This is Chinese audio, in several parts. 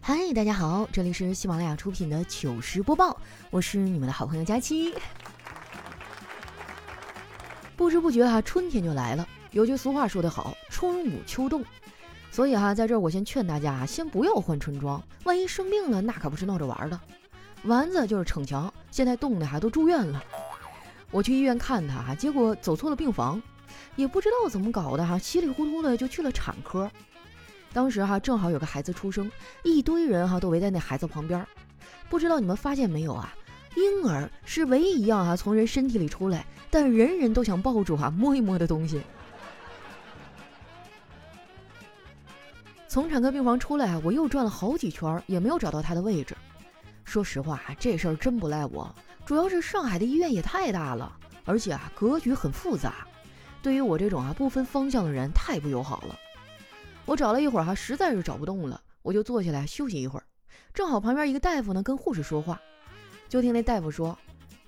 嗨，大家好，这里是喜马拉雅出品的糗事播报，我是你们的好朋友佳期。不知不觉哈，春天就来了。有句俗话说得好，春捂秋冻。所以哈，在这儿我先劝大家，先不要换春装，万一生病了，那可不是闹着玩的。丸子就是逞强，现在冻的哈都住院了。我去医院看他哈，结果走错了病房，也不知道怎么搞的哈，稀里糊涂的就去了产科。当时哈正好有个孩子出生，一堆人哈都围在那孩子旁边。不知道你们发现没有啊？婴儿是唯一一样哈从人身体里出来，但人人都想抱住哈摸一摸的东西。从产科病房出来，我又转了好几圈，也没有找到他的位置。说实话，这事儿真不赖我，主要是上海的医院也太大了，而且啊格局很复杂，对于我这种啊不分方向的人太不友好了。我找了一会儿哈，实在是找不动了，我就坐下来休息一会儿。正好旁边一个大夫呢跟护士说话，就听那大夫说：“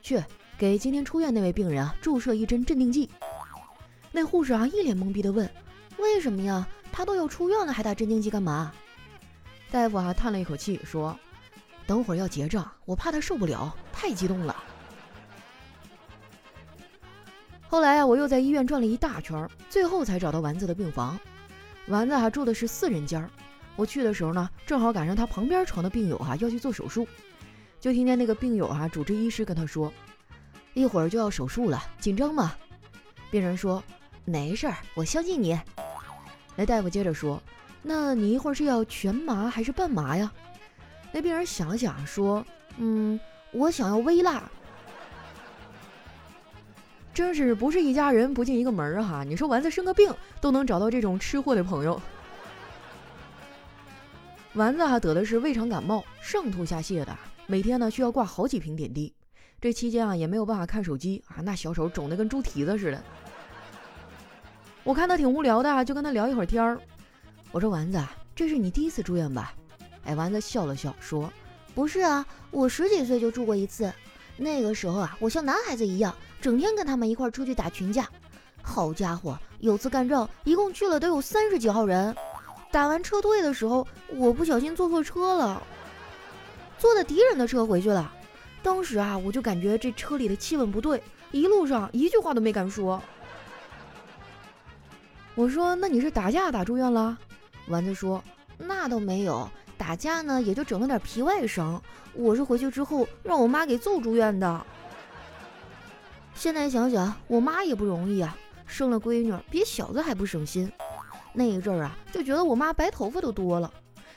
去给今天出院那位病人啊注射一针镇定剂。”那护士啊一脸懵逼的问：“为什么呀？他都要出院了，还打镇定剂干嘛？”大夫啊叹了一口气说。等会儿要结账，我怕他受不了，太激动了。后来啊，我又在医院转了一大圈，最后才找到丸子的病房。丸子还住的是四人间儿。我去的时候呢，正好赶上他旁边床的病友哈要去做手术，就听见那个病友哈主治医师跟他说：“一会儿就要手术了，紧张吗？”病人说：“没事儿，我相信你。”那大夫接着说：“那你一会儿是要全麻还是半麻呀？”那病人想了想说：“嗯，我想要微辣。”真是不是一家人不进一个门儿哈！你说丸子生个病都能找到这种吃货的朋友。丸子哈得的是胃肠感冒，上吐下泻的，每天呢需要挂好几瓶点滴。这期间啊也没有办法看手机啊，那小手肿得跟猪蹄子似的。我看他挺无聊的，就跟他聊一会儿天儿。我说：“丸子，这是你第一次住院吧？”哎，丸子笑了笑说：“不是啊，我十几岁就住过一次。那个时候啊，我像男孩子一样，整天跟他们一块出去打群架。好家伙，有次干仗，一共去了得有三十几号人。打完撤退的时候，我不小心坐错车了，坐的敌人的车回去了。当时啊，我就感觉这车里的气氛不对，一路上一句话都没敢说。我说：那你是打架打住院了？丸子说：那倒没有。”打架呢，也就整了点皮外伤。我是回去之后让我妈给揍住院的。现在想想，我妈也不容易啊，生了闺女比小子还不省心。那一阵儿啊，就觉得我妈白头发都多了。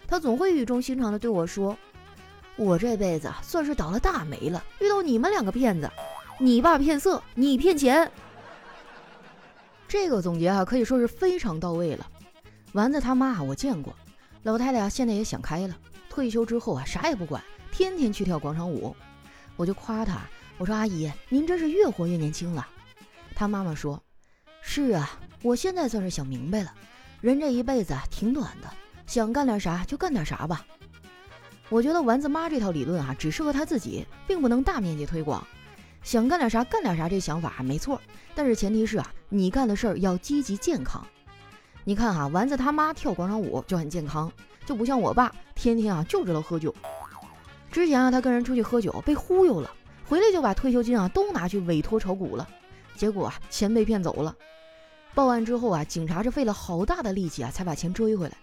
她总会语重心长地对我说：“我这辈子算是倒了大霉了，遇到你们两个骗子。你爸骗色，你骗钱。”这个总结啊，可以说是非常到位了。丸子他妈我见过。老太太啊，现在也想开了，退休之后啊，啥也不管，天天去跳广场舞。我就夸她，我说阿姨，您真是越活越年轻了。她妈妈说：“是啊，我现在算是想明白了，人这一辈子啊挺短的，想干点啥就干点啥吧。”我觉得丸子妈这套理论啊，只适合她自己，并不能大面积推广。想干点啥干点啥，这想法没错，但是前提是啊，你干的事儿要积极健康。你看哈，丸子他妈跳广场舞就很健康，就不像我爸天天啊就知道喝酒。之前啊，他跟人出去喝酒被忽悠了，回来就把退休金啊都拿去委托炒股了，结果啊钱被骗走了。报案之后啊，警察是费了好大的力气啊才把钱追回来。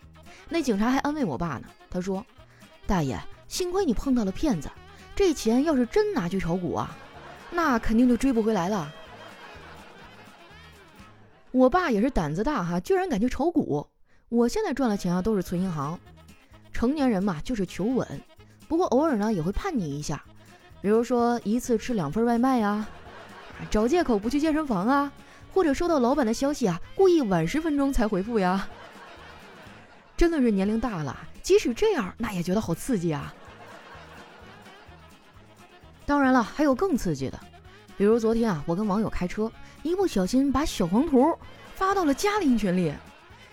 那警察还安慰我爸呢，他说：“大爷，幸亏你碰到了骗子，这钱要是真拿去炒股啊，那肯定就追不回来了。”我爸也是胆子大哈，居然敢去炒股。我现在赚了钱啊，都是存银行。成年人嘛，就是求稳，不过偶尔呢也会叛逆一下，比如说一次吃两份外卖呀，找借口不去健身房啊，或者收到老板的消息啊，故意晚十分钟才回复呀。真的是年龄大了，即使这样，那也觉得好刺激啊。当然了，还有更刺激的。比如昨天啊，我跟网友开车，一不小心把小黄图发到了家庭群里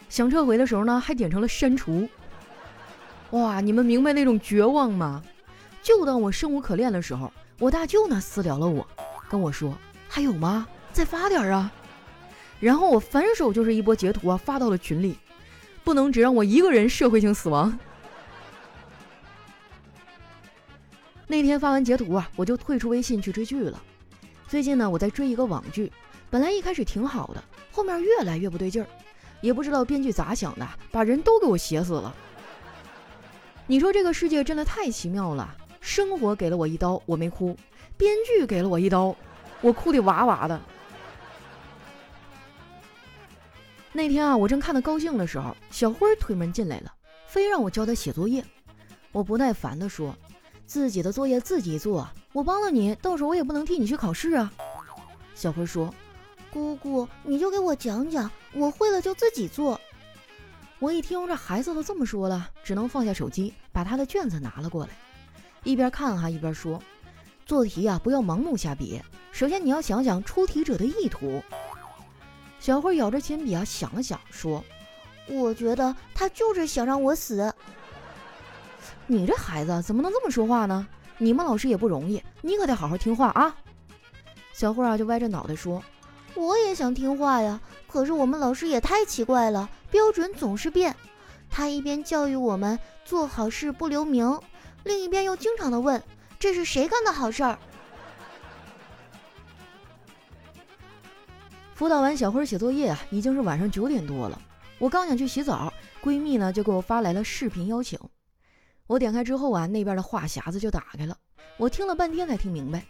想撤回的时候呢还点成了删除。哇你们明白那种绝望吗？就当我生无可恋的时候我大舅呢私聊了我跟我说还有吗？再发点啊。然后我反手就是一波截图啊发到了群里不能只让我一个人社会性死亡。那天发完截图啊我就退出微信去追剧了。最近呢我在追一个网剧本来一开始挺好的，后面越来越不对劲儿，也不知道编剧咋想的，把人都给我写死了。你说这个世界真的太奇妙了，生活给了我一刀，我没哭；编剧给了我一刀，我哭的哇哇的。那天啊，我正看得高兴的时候，小辉推门进来了，非让我教他写作业。我不耐烦地说：“自己的作业自己做。”我帮了你，到时候我也不能替你去考试啊。小辉说：“姑姑，你就给我讲讲，我会了就自己做。”我一听这孩子都这么说了，只能放下手机，把他的卷子拿了过来，一边看哈一边说：“做题啊，不要盲目下笔，首先你要想想出题者的意图。”小慧咬着铅笔啊想了想，说：“我觉得他就是想让我死。”你这孩子怎么能这么说话呢？你们老师也不容易，你可得好好听话啊！小慧啊，就歪着脑袋说：“我也想听话呀，可是我们老师也太奇怪了，标准总是变。他一边教育我们做好事不留名，另一边又经常的问这是谁干的好事儿。”辅导完小辉写作业啊，已经是晚上九点多了。我刚想去洗澡，闺蜜呢就给我发来了视频邀请。我点开之后啊，那边的话匣子就打开了。我听了半天才听明白，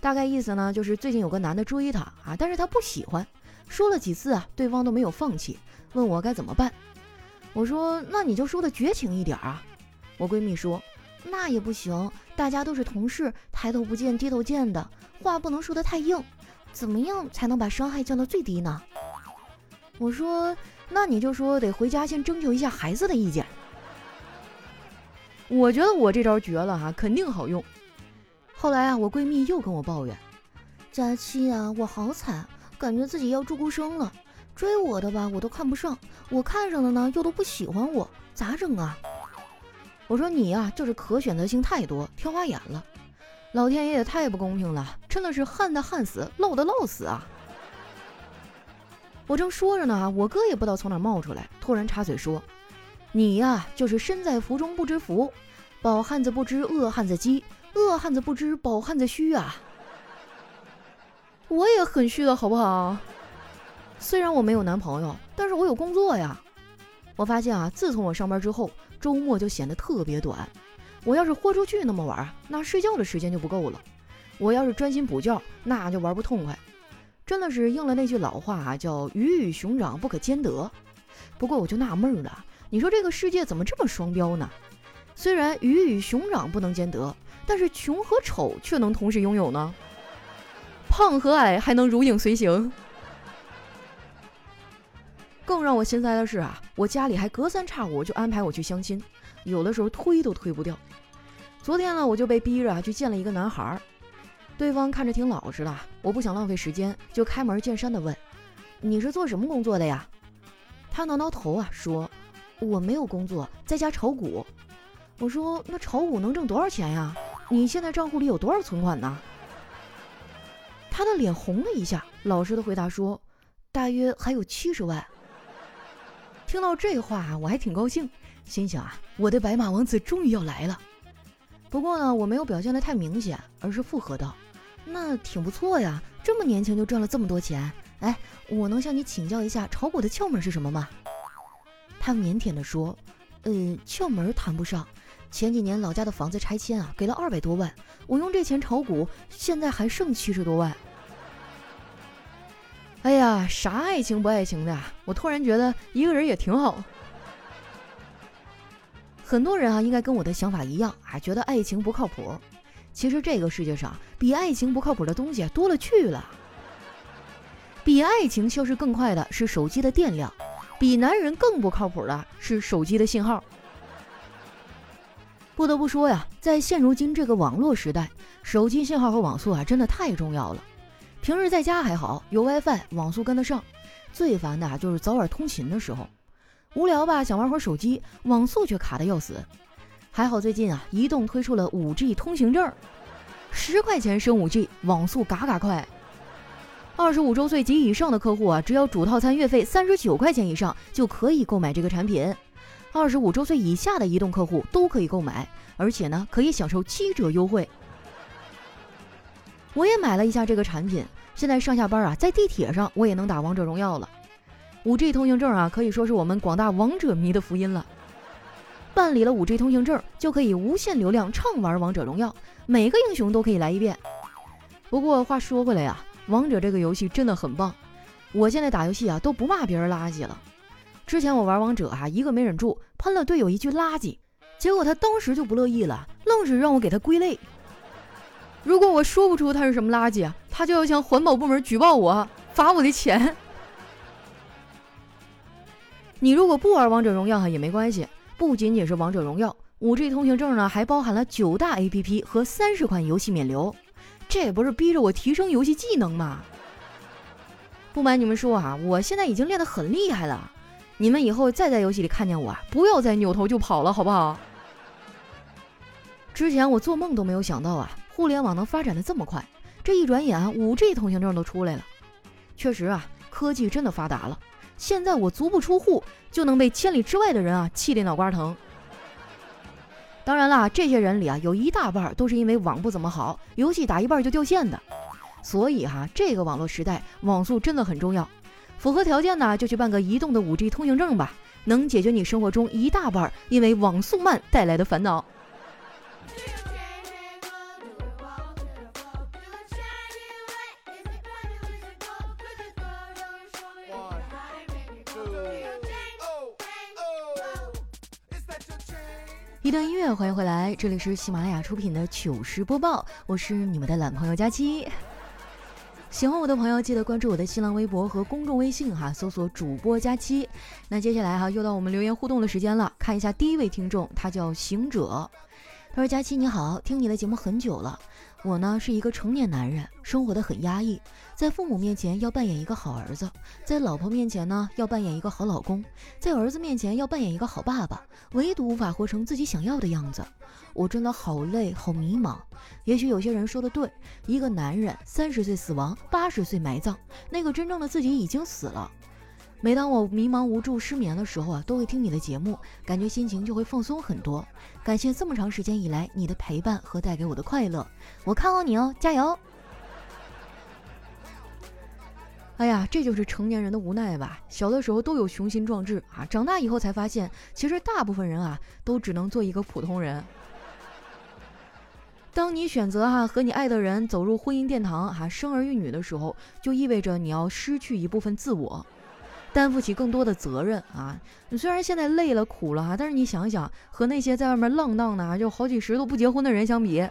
大概意思呢就是最近有个男的追她啊，但是她不喜欢，说了几次啊，对方都没有放弃，问我该怎么办。我说那你就说的绝情一点啊。我闺蜜说那也不行，大家都是同事，抬头不见低头见的，话不能说的太硬。怎么样才能把伤害降到最低呢？我说那你就说得回家先征求一下孩子的意见。我觉得我这招绝了哈，肯定好用。后来啊，我闺蜜又跟我抱怨：“佳期啊，我好惨，感觉自己要住孤生了。追我的吧，我都看不上；我看上的呢，又都不喜欢我，咋整啊？”我说：“你呀，就是可选择性太多，挑花眼了。老天爷也太不公平了，真的是旱的旱死，涝的涝死啊！”我正说着呢，我哥也不知道从哪冒出来，突然插嘴说。你呀，就是身在福中不知福，饱汉子不知饿汉子饥，饿汉子不知饱汉子虚啊！我也很虚的好不好？虽然我没有男朋友，但是我有工作呀。我发现啊，自从我上班之后，周末就显得特别短。我要是豁出去那么玩，那睡觉的时间就不够了。我要是专心补觉，那就玩不痛快。真的是应了那句老话啊，叫鱼与熊掌不可兼得。不过我就纳闷了。你说这个世界怎么这么双标呢？虽然鱼与熊掌不能兼得，但是穷和丑却能同时拥有呢。胖和矮还能如影随形。更让我心塞的是啊，我家里还隔三差五就安排我去相亲，有的时候推都推不掉。昨天呢，我就被逼着啊去见了一个男孩儿，对方看着挺老实的，我不想浪费时间，就开门见山的问：“你是做什么工作的呀？”他挠挠头啊说。我没有工作，在家炒股。我说：“那炒股能挣多少钱呀？你现在账户里有多少存款呢？”他的脸红了一下，老实的回答说：“大约还有七十万。”听到这话，我还挺高兴，心想啊，我的白马王子终于要来了。不过呢，我没有表现的太明显，而是附和道：“那挺不错呀，这么年轻就赚了这么多钱。哎，我能向你请教一下炒股的窍门是什么吗？”他腼腆地说：“呃，窍门谈不上。前几年老家的房子拆迁啊，给了二百多万，我用这钱炒股，现在还剩七十多万。哎呀，啥爱情不爱情的？我突然觉得一个人也挺好。很多人啊，应该跟我的想法一样啊，觉得爱情不靠谱。其实这个世界上比爱情不靠谱的东西多了去了。比爱情消失更快的是手机的电量。”比男人更不靠谱的是手机的信号。不得不说呀，在现如今这个网络时代，手机信号和网速啊真的太重要了。平日在家还好，有 WiFi，网速跟得上。最烦的啊就是早晚通勤的时候，无聊吧，想玩会儿手机，网速却卡的要死。还好最近啊，移动推出了 5G 通行证，十块钱升 5G，网速嘎嘎快。二十五周岁及以上的客户啊，只要主套餐月费三十九块钱以上，就可以购买这个产品。二十五周岁以下的移动客户都可以购买，而且呢，可以享受七折优惠。我也买了一下这个产品，现在上下班啊，在地铁上我也能打王者荣耀了。五 G 通行证啊，可以说是我们广大王者迷的福音了。办理了五 G 通行证，就可以无限流量畅玩王者荣耀，每个英雄都可以来一遍。不过话说回来呀，王者这个游戏真的很棒。我现在打游戏啊，都不骂别人垃圾了。之前我玩王者啊，一个没忍住喷了队友一句垃圾，结果他当时就不乐意了，愣是让我给他归类。如果我说不出他是什么垃圾，他就要向环保部门举报我，罚我的钱。你如果不玩王者荣耀哈也没关系，不仅仅是王者荣耀，五 G 通行证呢还包含了九大 APP 和三十款游戏免流，这也不是逼着我提升游戏技能吗？不瞒你们说啊，我现在已经练得很厉害了。你们以后再在游戏里看见我啊，不要再扭头就跑了，好不好？之前我做梦都没有想到啊，互联网能发展的这么快。这一转眼，五 G 通行证都出来了。确实啊，科技真的发达了。现在我足不出户就能被千里之外的人啊气得脑瓜疼。当然啦，这些人里啊，有一大半都是因为网不怎么好，游戏打一半就掉线的。所以哈，这个网络时代，网速真的很重要。符合条件呢，就去办个移动的五 G 通行证吧，能解决你生活中一大半因为网速慢带来的烦恼。一段音乐，欢迎回来，这里是喜马拉雅出品的糗事播报，我是你们的懒朋友佳期。喜欢我的朋友，记得关注我的新浪微博和公众微信哈，搜索主播佳期。那接下来哈，又到我们留言互动的时间了，看一下第一位听众，他叫行者，他说：“佳期你好，听你的节目很久了。”我呢是一个成年男人，生活的很压抑，在父母面前要扮演一个好儿子，在老婆面前呢要扮演一个好老公，在儿子面前要扮演一个好爸爸，唯独无法活成自己想要的样子。我真的好累，好迷茫。也许有些人说的对，一个男人三十岁死亡，八十岁埋葬，那个真正的自己已经死了。每当我迷茫无助、失眠的时候啊，都会听你的节目，感觉心情就会放松很多。感谢这么长时间以来你的陪伴和带给我的快乐，我看好你哦，加油！哎呀，这就是成年人的无奈吧。小的时候都有雄心壮志啊，长大以后才发现，其实大部分人啊，都只能做一个普通人。当你选择哈和你爱的人走入婚姻殿堂哈，生儿育女的时候，就意味着你要失去一部分自我。担负起更多的责任啊！你虽然现在累了苦了哈，但是你想一想，和那些在外面浪荡的啊就好几十都不结婚的人相比，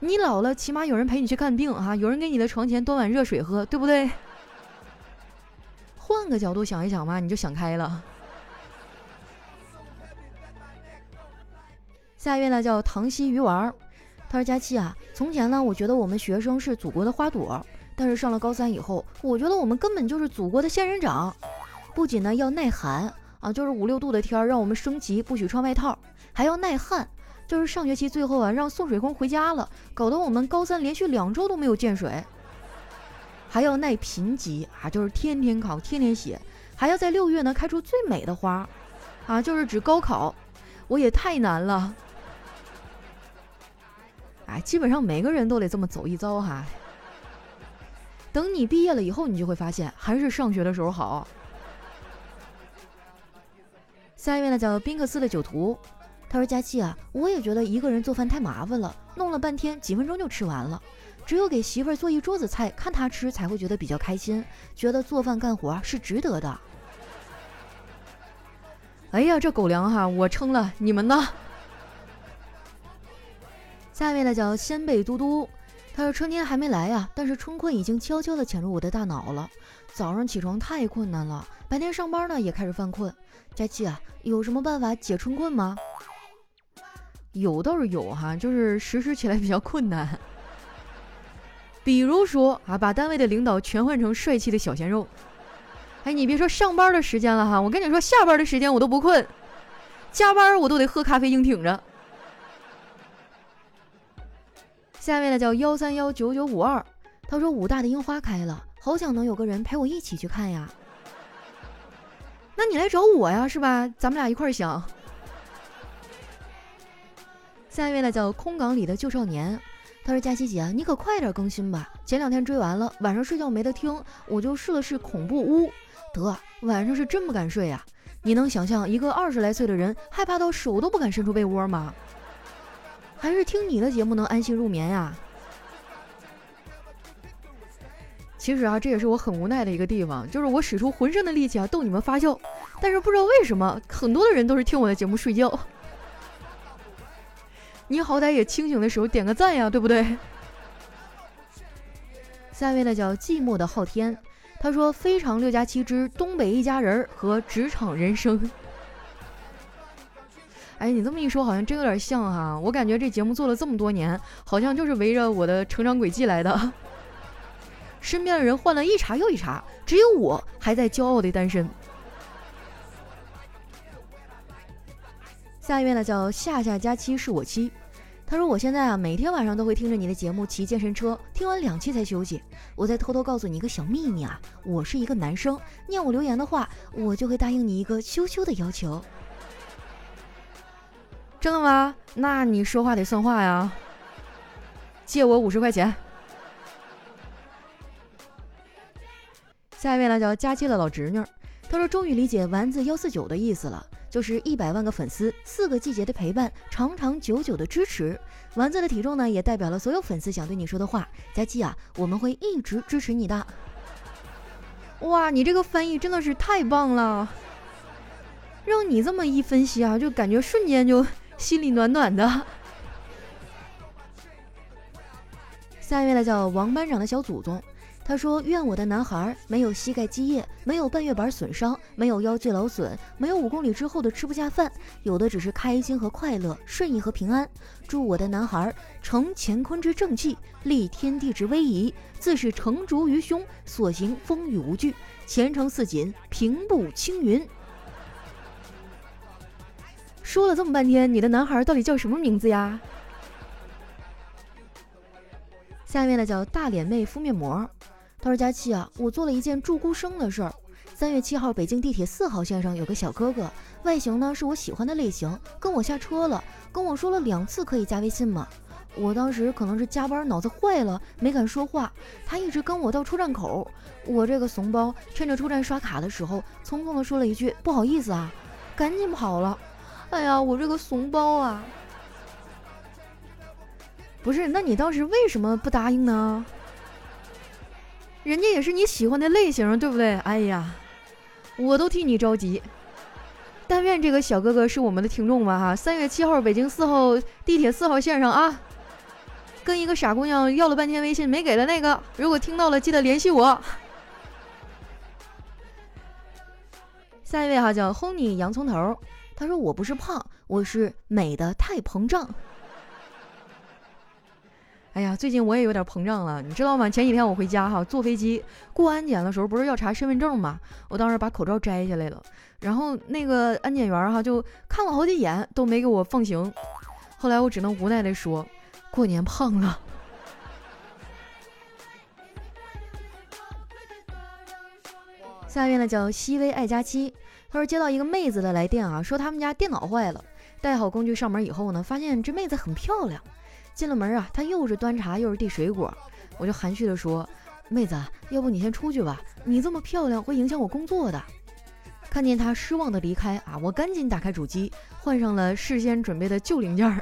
你老了起码有人陪你去看病哈，有人给你的床前端碗热水喝，对不对？换个角度想一想嘛，你就想开了。下一位呢叫唐溪鱼丸，他说：“佳期啊，从前呢，我觉得我们学生是祖国的花朵。”但是上了高三以后，我觉得我们根本就是祖国的仙人掌，不仅呢要耐寒啊，就是五六度的天儿让我们升级不许穿外套，还要耐旱，就是上学期最后啊让送水工回家了，搞得我们高三连续两周都没有见水，还要耐贫瘠啊，就是天天考天天写，还要在六月呢开出最美的花，啊，就是指高考，我也太难了，哎，基本上每个人都得这么走一遭哈。等你毕业了以后，你就会发现还是上学的时候好。下一位呢叫宾克斯的酒徒，他说：“佳琪啊，我也觉得一个人做饭太麻烦了，弄了半天几分钟就吃完了。只有给媳妇儿做一桌子菜，看她吃才会觉得比较开心，觉得做饭干活是值得的。”哎呀，这狗粮哈，我撑了，你们呢？下一位呢叫鲜贝嘟嘟。他说：“春天还没来呀，但是春困已经悄悄地潜入我的大脑了。早上起床太困难了，白天上班呢也开始犯困。佳琪啊，有什么办法解春困吗？有倒是有哈，就是实施起来比较困难。比如说啊，把单位的领导全换成帅气的小鲜肉。哎，你别说上班的时间了哈，我跟你说下班的时间我都不困，加班我都得喝咖啡硬挺着。”下面呢叫幺三幺九九五二，他说武大的樱花开了，好想能有个人陪我一起去看呀。那你来找我呀，是吧？咱们俩一块儿想。下一位呢叫空港里的旧少年，他说：“佳琪姐，你可快点更新吧！前两天追完了，晚上睡觉没得听，我就试了试恐怖屋，得晚上是真不敢睡呀！你能想象一个二十来岁的人害怕到手都不敢伸出被窝吗？还是听你的节目能安心入眠呀？”其实啊，这也是我很无奈的一个地方，就是我使出浑身的力气啊逗你们发笑，但是不知道为什么，很多的人都是听我的节目睡觉。你好歹也清醒的时候点个赞呀，对不对？下一位呢叫寂寞的昊天，他说非常六加七之东北一家人和职场人生。哎，你这么一说，好像真有点像哈。我感觉这节目做了这么多年，好像就是围着我的成长轨迹来的。身边的人换了一茬又一茬，只有我还在骄傲的单身。下一位呢叫夏夏佳期是我妻，他说我现在啊每天晚上都会听着你的节目骑健身车，听完两期才休息。我再偷偷告诉你一个小秘密啊，我是一个男生，念我留言的话，我就会答应你一个羞羞的要求。真的吗？那你说话得算话呀，借我五十块钱。下一位呢叫佳期的老侄女，她说终于理解丸子幺四九的意思了。就是一百万个粉丝，四个季节的陪伴，长长久久的支持。丸子的体重呢，也代表了所有粉丝想对你说的话。佳期啊，我们会一直支持你的。哇，你这个翻译真的是太棒了，让你这么一分析啊，就感觉瞬间就心里暖暖的。下一位呢，叫王班长的小祖宗。他说：“愿我的男孩没有膝盖积液，没有半月板损伤，没有腰肌劳损，没有五公里之后的吃不下饭，有的只是开心和快乐，顺意和平安。祝我的男孩承乾坤之正气，立天地之威仪，自是成竹于胸，所行风雨无惧，前程似锦，平步青云。”说了这么半天，你的男孩到底叫什么名字呀？下面呢叫大脸妹敷面膜。他说：“佳琪啊，我做了一件祝孤生的事儿。三月七号，北京地铁四号线上有个小哥哥，外形呢是我喜欢的类型，跟我下车了，跟我说了两次可以加微信吗？我当时可能是加班脑子坏了，没敢说话。他一直跟我到出站口，我这个怂包趁着出站刷卡的时候，匆匆的说了一句不好意思啊，赶紧跑了。哎呀，我这个怂包啊！不是，那你当时为什么不答应呢？”人家也是你喜欢的类型，对不对？哎呀，我都替你着急。但愿这个小哥哥是我们的听众吧，哈！三月七号，北京四号地铁四号线上啊，跟一个傻姑娘要了半天微信没给的那个，如果听到了，记得联系我。下一位哈叫 Honey 洋葱头，他说我不是胖，我是美的太膨胀。哎呀，最近我也有点膨胀了，你知道吗？前几天我回家哈，坐飞机过安检的时候，不是要查身份证吗？我当时把口罩摘下来了，然后那个安检员哈就看了好几眼，都没给我放行。后来我只能无奈的说，过年胖了。下面呢叫西微爱佳期，他说接到一个妹子的来电啊，说他们家电脑坏了，带好工具上门以后呢，发现这妹子很漂亮。进了门啊，他又是端茶又是递水果，我就含蓄的说：“妹子，要不你先出去吧，你这么漂亮会影响我工作的。”看见她失望的离开啊，我赶紧打开主机，换上了事先准备的旧零件。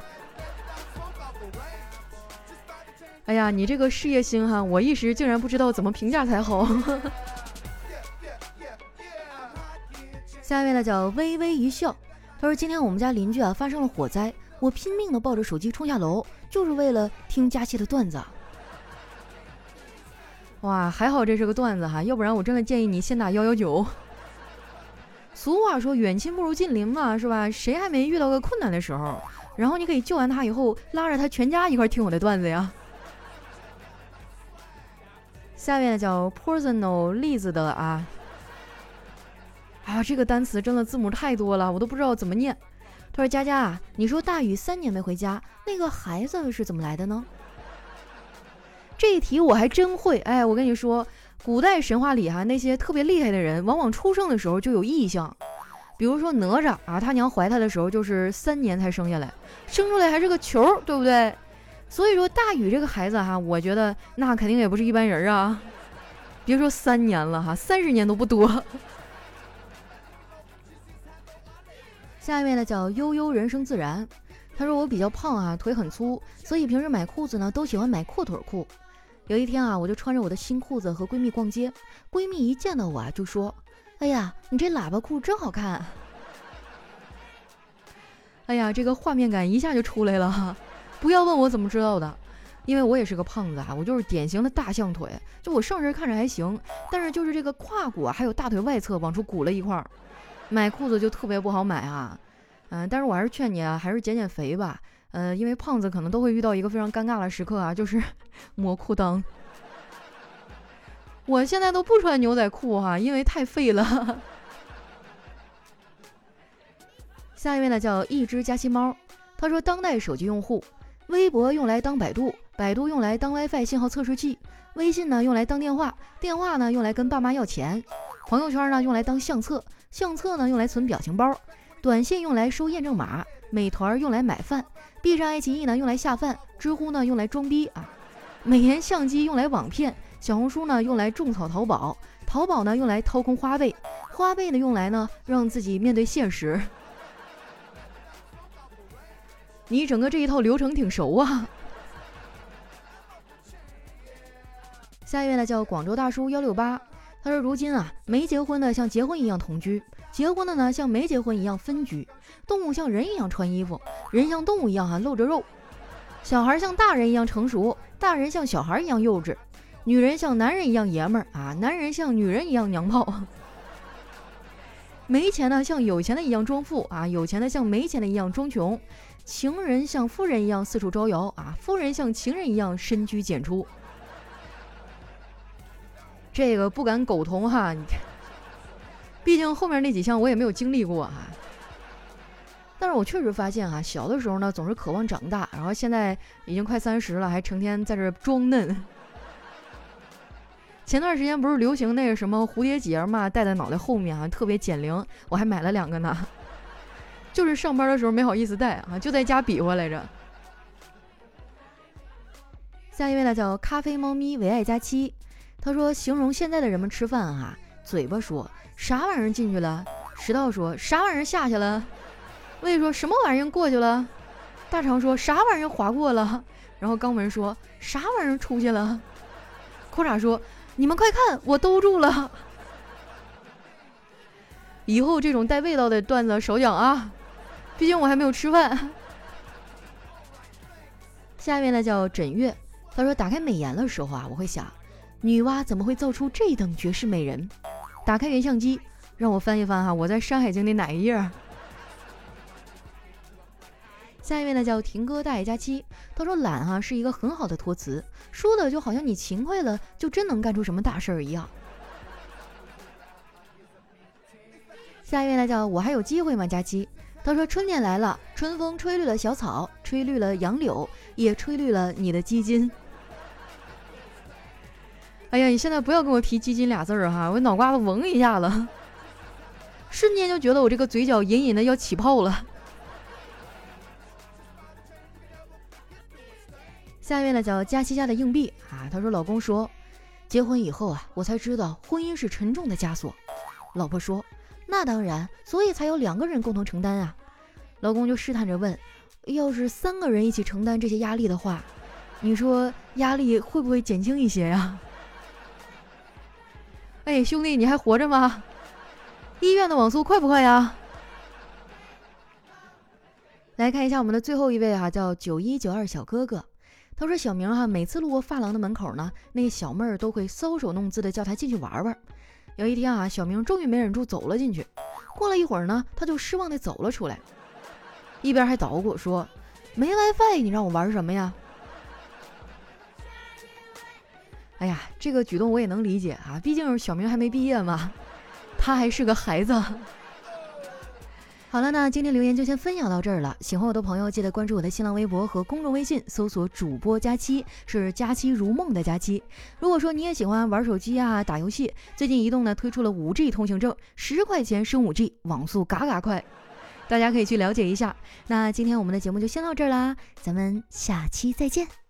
哎呀，你这个事业心哈，我一时竟然不知道怎么评价才好。下一位呢叫微微一笑，他说：“今天我们家邻居啊发生了火灾，我拼命的抱着手机冲下楼。”就是为了听佳期的段子，哇，还好这是个段子哈，要不然我真的建议你先打幺幺九。俗话说远亲不如近邻嘛，是吧？谁还没遇到个困难的时候？然后你可以救完他以后，拉着他全家一块听我的段子呀。下面叫 personal 例子的啊，啊，这个单词真的字母太多了，我都不知道怎么念。他说：“佳佳啊，你说大禹三年没回家，那个孩子是怎么来的呢？”这一题我还真会。哎，我跟你说，古代神话里哈，那些特别厉害的人，往往出生的时候就有异象。比如说哪吒啊，他娘怀他的时候就是三年才生下来，生出来还是个球，对不对？所以说大禹这个孩子哈，我觉得那肯定也不是一般人啊。别说三年了哈，三十年都不多。下一位呢叫悠悠人生自然，他说我比较胖啊，腿很粗，所以平时买裤子呢都喜欢买阔腿裤。有一天啊，我就穿着我的新裤子和闺蜜逛街，闺蜜一见到我啊就说：“哎呀，你这喇叭裤真好看。”哎呀，这个画面感一下就出来了哈！不要问我怎么知道的，因为我也是个胖子啊，我就是典型的大象腿，就我上身看着还行，但是就是这个胯骨啊，还有大腿外侧往出鼓了一块儿。买裤子就特别不好买啊，嗯，但是我还是劝你啊，还是减减肥吧，呃，因为胖子可能都会遇到一个非常尴尬的时刻啊，就是 磨裤裆。我现在都不穿牛仔裤哈，因为太费了。下一位呢叫一只加西猫，他说当代手机用户，微博用来当百度，百度用来当 WiFi 信号测试器，微信呢用来当电话，电话呢用来跟爸妈要钱，朋友圈呢用来当相册。相册呢用来存表情包，短信用来收验证码，美团用来买饭，闭上爱奇艺呢用来下饭，知乎呢用来装逼啊，美颜相机用来网骗，小红书呢用来种草淘宝，淘宝呢用来掏空花呗，花呗呢用来呢让自己面对现实。你整个这一套流程挺熟啊。下一位呢叫广州大叔幺六八。他说：“如今啊，没结婚的像结婚一样同居，结婚的呢像没结婚一样分居。动物像人一样穿衣服，人像动物一样哈露着肉。小孩像大人一样成熟，大人像小孩一样幼稚。女人像男人一样爷们儿啊，男人像女人一样娘炮。没钱的像有钱的一样装富啊，有钱的像没钱的一样装穷。情人像夫人一样四处招摇啊，夫人像情人一样深居简出。”这个不敢苟同哈，你看，毕竟后面那几项我也没有经历过哈。但是我确实发现哈，小的时候呢总是渴望长大，然后现在已经快三十了，还成天在这装嫩。前段时间不是流行那个什么蝴蝶结嘛，戴在脑袋后面啊，特别减龄，我还买了两个呢。就是上班的时候没好意思戴啊，就在家比划来着。下一位呢叫咖啡猫咪唯爱佳期。他说：“形容现在的人们吃饭啊，嘴巴说啥玩意儿进去了，食道说啥玩意儿下去了，胃说什么玩意儿过去了，大肠说啥玩意儿划过了，然后肛门说啥玩意儿出去了，裤衩说你们快看我兜住了。以后这种带味道的段子少讲啊，毕竟我还没有吃饭。下面呢叫枕月，他说打开美颜的时候啊，我会想。”女娲怎么会造出这等绝世美人？打开原相机，让我翻一翻哈，我在《山海经》的哪一页？下一位呢，叫婷哥大爷佳期，他说懒哈是一个很好的托词，说的就好像你勤快了，就真能干出什么大事儿一样。下一位呢，叫我还有机会吗？佳期，他说春天来了，春风吹绿了小草，吹绿了杨柳，也吹绿了你的基金。哎呀，你现在不要跟我提基金俩字儿哈，我脑瓜子嗡一下子，瞬间就觉得我这个嘴角隐隐的要起泡了。下面呢叫佳琪家的硬币啊，他说老公说，结婚以后啊，我才知道婚姻是沉重的枷锁。老婆说，那当然，所以才有两个人共同承担啊。老公就试探着问，要是三个人一起承担这些压力的话，你说压力会不会减轻一些呀？哎，兄弟，你还活着吗？医院的网速快不快呀？来看一下我们的最后一位哈，叫九一九二小哥哥。他说：“小明哈，每次路过发廊的门口呢，那小妹儿都会搔首弄姿的叫他进去玩玩。有一天啊，小明终于没忍住走了进去。过了一会儿呢，他就失望的走了出来，一边还捣鼓说：‘没 WiFi，你让我玩什么呀？’”哎呀，这个举动我也能理解啊，毕竟小明还没毕业嘛，他还是个孩子。好了，那今天留言就先分享到这儿了。喜欢我的朋友，记得关注我的新浪微博和公众微信，搜索主播佳期，是佳期如梦的佳期。如果说你也喜欢玩手机啊，打游戏，最近移动呢推出了五 G 通行证，十块钱升五 G，网速嘎嘎快，大家可以去了解一下。那今天我们的节目就先到这儿啦，咱们下期再见。